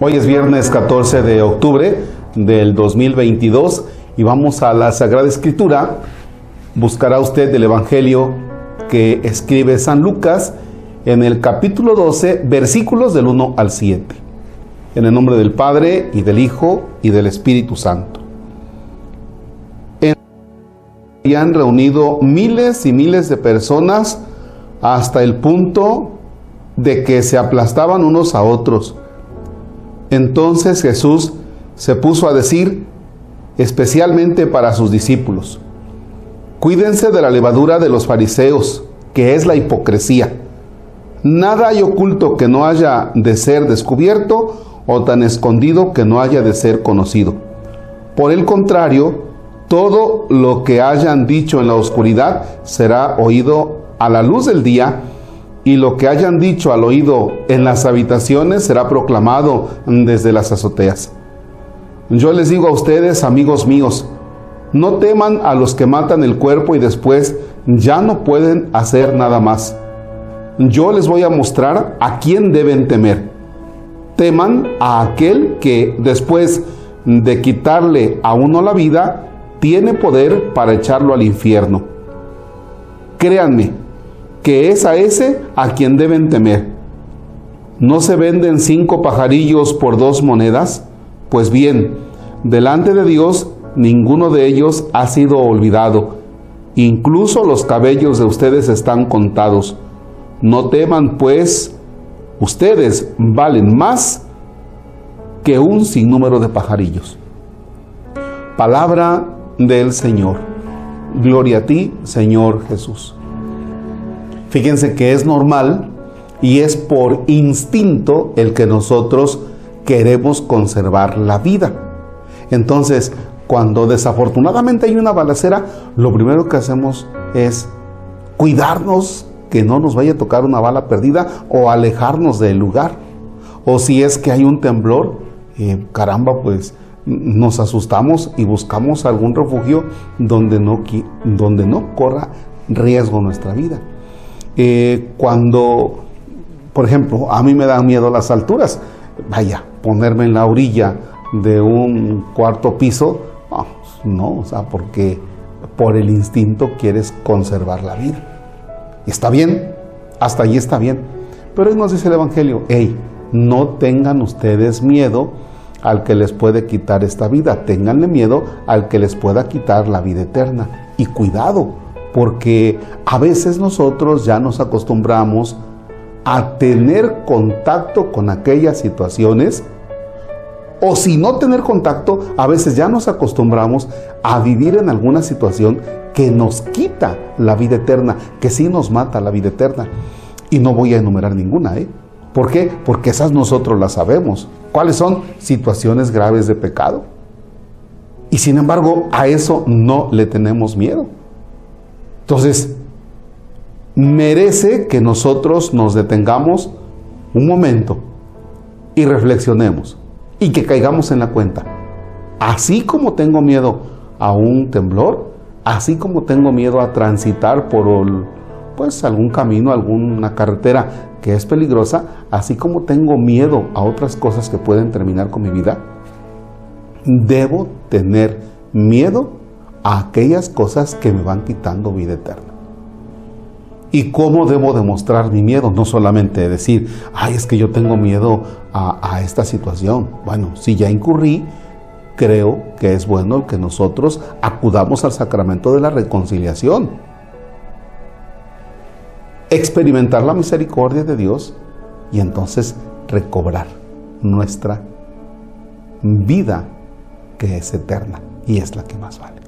Hoy es viernes 14 de octubre del 2022 y vamos a la Sagrada Escritura. Buscará usted el Evangelio que escribe San Lucas en el capítulo 12, versículos del 1 al 7. En el nombre del Padre y del Hijo y del Espíritu Santo. han reunido miles y miles de personas hasta el punto de que se aplastaban unos a otros entonces Jesús se puso a decir, especialmente para sus discípulos, cuídense de la levadura de los fariseos, que es la hipocresía. Nada hay oculto que no haya de ser descubierto o tan escondido que no haya de ser conocido. Por el contrario, todo lo que hayan dicho en la oscuridad será oído a la luz del día y lo que hayan dicho al oído en las habitaciones será proclamado desde las azoteas. Yo les digo a ustedes, amigos míos, no teman a los que matan el cuerpo y después ya no pueden hacer nada más. Yo les voy a mostrar a quién deben temer. Teman a aquel que después de quitarle a uno la vida, tiene poder para echarlo al infierno. Créanme, que es a ese a quien deben temer. ¿No se venden cinco pajarillos por dos monedas? Pues bien, delante de Dios ninguno de ellos ha sido olvidado. Incluso los cabellos de ustedes están contados. No teman, pues, ustedes valen más que un sinnúmero de pajarillos. Palabra del Señor. Gloria a ti, Señor Jesús. Fíjense que es normal y es por instinto el que nosotros queremos conservar la vida. Entonces, cuando desafortunadamente hay una balacera, lo primero que hacemos es cuidarnos que no nos vaya a tocar una bala perdida o alejarnos del lugar. O si es que hay un temblor, eh, caramba, pues nos asustamos y buscamos algún refugio donde no, donde no corra riesgo nuestra vida. Eh, cuando, por ejemplo, a mí me dan miedo las alturas, vaya, ponerme en la orilla de un cuarto piso, no, o sea, porque por el instinto quieres conservar la vida. Está bien, hasta ahí está bien. Pero nos dice el Evangelio, hey, no tengan ustedes miedo al que les puede quitar esta vida, tenganle miedo al que les pueda quitar la vida eterna. Y cuidado, porque a veces nosotros ya nos acostumbramos a tener contacto con aquellas situaciones o si no tener contacto, a veces ya nos acostumbramos a vivir en alguna situación que nos quita la vida eterna, que sí nos mata la vida eterna. Y no voy a enumerar ninguna, ¿eh? ¿Por qué? Porque esas nosotros las sabemos. ¿Cuáles son? Situaciones graves de pecado. Y sin embargo, a eso no le tenemos miedo. Entonces, merece que nosotros nos detengamos un momento y reflexionemos y que caigamos en la cuenta. Así como tengo miedo a un temblor, así como tengo miedo a transitar por pues algún camino, alguna carretera que es peligrosa, así como tengo miedo a otras cosas que pueden terminar con mi vida, debo tener miedo a aquellas cosas que me van quitando vida eterna. ¿Y cómo debo demostrar mi miedo? No solamente decir, ay, es que yo tengo miedo a, esta situación. Bueno, si ya incurrí, creo que es bueno que nosotros acudamos al sacramento de la reconciliación. Experimentar la misericordia de Dios y entonces recobrar nuestra vida que es eterna y es la que más vale.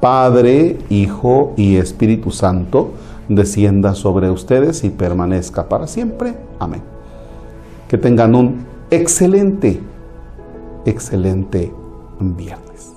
Padre, Hijo y Espíritu Santo, descienda sobre ustedes y permanezca para siempre. Amén. Que tengan un excelente excelente viernes.